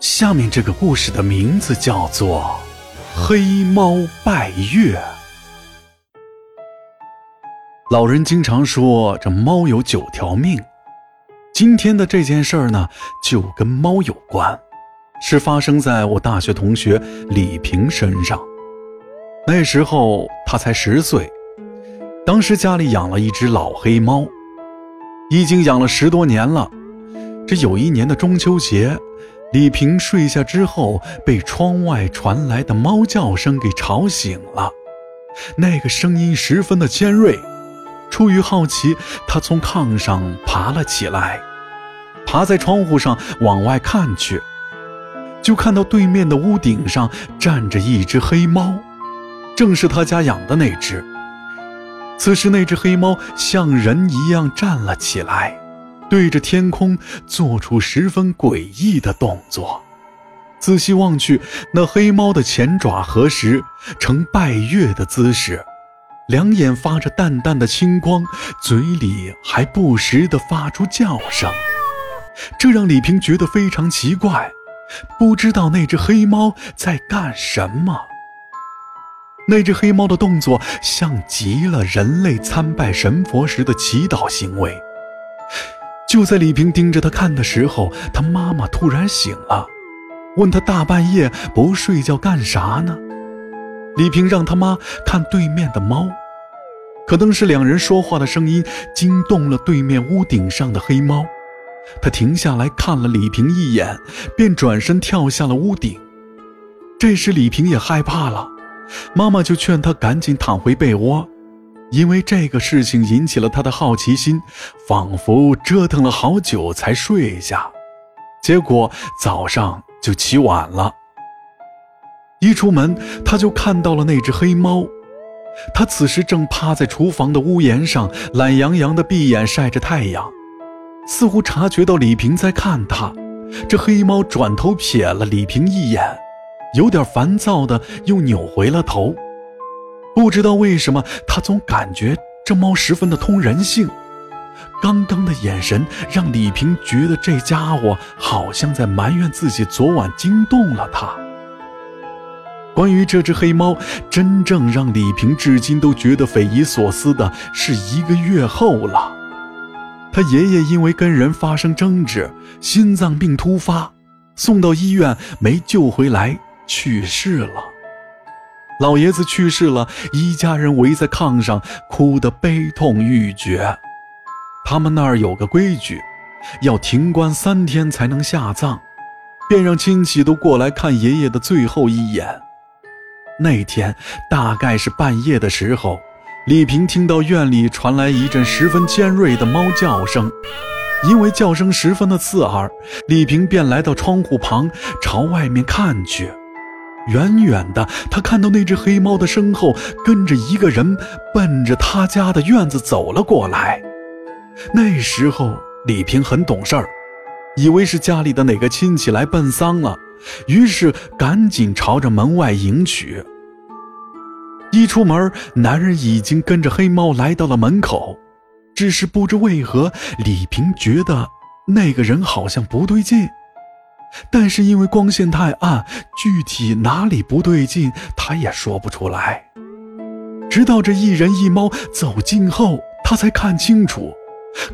下面这个故事的名字叫做《黑猫拜月》。老人经常说，这猫有九条命。今天的这件事儿呢，就跟猫有关，是发生在我大学同学李平身上。那时候他才十岁，当时家里养了一只老黑猫，已经养了十多年了。这有一年的中秋节。李平睡下之后，被窗外传来的猫叫声给吵醒了。那个声音十分的尖锐。出于好奇，他从炕上爬了起来，爬在窗户上往外看去，就看到对面的屋顶上站着一只黑猫，正是他家养的那只。此时，那只黑猫像人一样站了起来。对着天空做出十分诡异的动作，仔细望去，那黑猫的前爪合十，呈拜月的姿势，两眼发着淡淡的青光，嘴里还不时地发出叫声，这让李平觉得非常奇怪，不知道那只黑猫在干什么。那只黑猫的动作像极了人类参拜神佛时的祈祷行为。就在李平盯着他看的时候，他妈妈突然醒了，问他大半夜不睡觉干啥呢？李平让他妈看对面的猫，可能是两人说话的声音惊动了对面屋顶上的黑猫，他停下来看了李平一眼，便转身跳下了屋顶。这时李平也害怕了，妈妈就劝他赶紧躺回被窝。因为这个事情引起了他的好奇心，仿佛折腾了好久才睡下，结果早上就起晚了。一出门，他就看到了那只黑猫，它此时正趴在厨房的屋檐上，懒洋洋的闭眼晒着太阳，似乎察觉到李平在看他。这黑猫转头瞥了李平一眼，有点烦躁的又扭回了头。不知道为什么，他总感觉这猫十分的通人性。刚刚的眼神让李平觉得这家伙好像在埋怨自己昨晚惊动了他。关于这只黑猫，真正让李平至今都觉得匪夷所思的是一个月后了，他爷爷因为跟人发生争执，心脏病突发，送到医院没救回来，去世了。老爷子去世了，一家人围在炕上，哭得悲痛欲绝。他们那儿有个规矩，要停棺三天才能下葬，便让亲戚都过来看爷爷的最后一眼。那天大概是半夜的时候，李平听到院里传来一阵十分尖锐的猫叫声，因为叫声十分的刺耳，李平便来到窗户旁，朝外面看去。远远的，他看到那只黑猫的身后跟着一个人，奔着他家的院子走了过来。那时候李平很懂事儿，以为是家里的哪个亲戚来奔丧了，于是赶紧朝着门外迎娶。一出门，男人已经跟着黑猫来到了门口，只是不知为何，李平觉得那个人好像不对劲。但是因为光线太暗，具体哪里不对劲，他也说不出来。直到这一人一猫走近后，他才看清楚，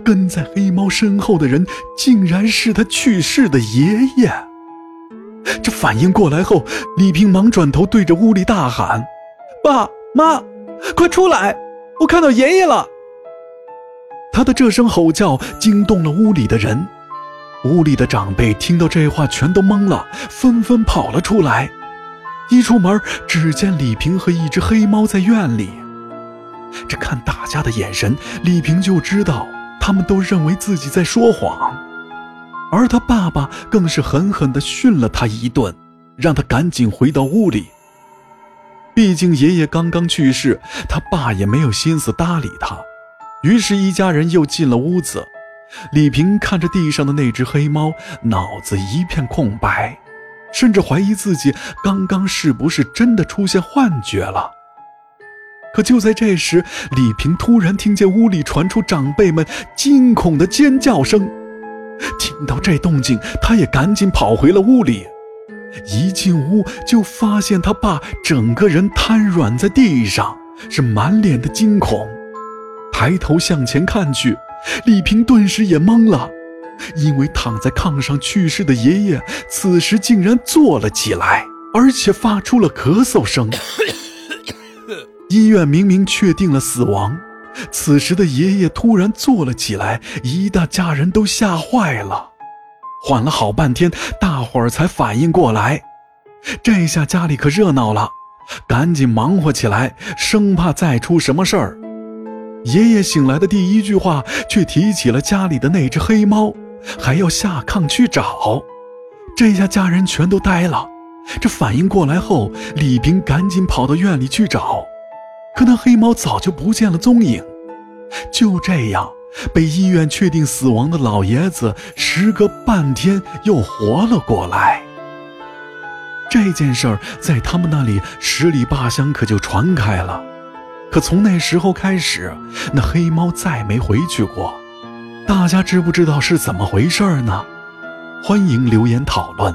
跟在黑猫身后的人竟然是他去世的爷爷。这反应过来后，李平忙转头对着屋里大喊：“爸妈，快出来！我看到爷爷了！”他的这声吼叫惊动了屋里的人。屋里的长辈听到这话，全都懵了，纷纷跑了出来。一出门，只见李平和一只黑猫在院里。这看大家的眼神，李平就知道他们都认为自己在说谎。而他爸爸更是狠狠地训了他一顿，让他赶紧回到屋里。毕竟爷爷刚刚去世，他爸也没有心思搭理他。于是，一家人又进了屋子。李平看着地上的那只黑猫，脑子一片空白，甚至怀疑自己刚刚是不是真的出现幻觉了。可就在这时，李平突然听见屋里传出长辈们惊恐的尖叫声。听到这动静，他也赶紧跑回了屋里，一进屋就发现他爸整个人瘫软在地上，是满脸的惊恐。抬头向前看去，李平顿时也懵了，因为躺在炕上去世的爷爷此时竟然坐了起来，而且发出了咳嗽声。医院明明确定了死亡，此时的爷爷突然坐了起来，一大家人都吓坏了。缓了好半天，大伙儿才反应过来，这下家里可热闹了，赶紧忙活起来，生怕再出什么事儿。爷爷醒来的第一句话，却提起了家里的那只黑猫，还要下炕去找。这下家人全都呆了。这反应过来后，李平赶紧跑到院里去找，可那黑猫早就不见了踪影。就这样。被医院确定死亡的老爷子，时隔半天又活了过来。这件事儿在他们那里十里八乡可就传开了。可从那时候开始，那黑猫再没回去过。大家知不知道是怎么回事呢？欢迎留言讨论。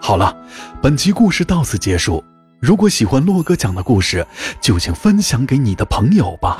好了，本期故事到此结束。如果喜欢洛哥讲的故事，就请分享给你的朋友吧。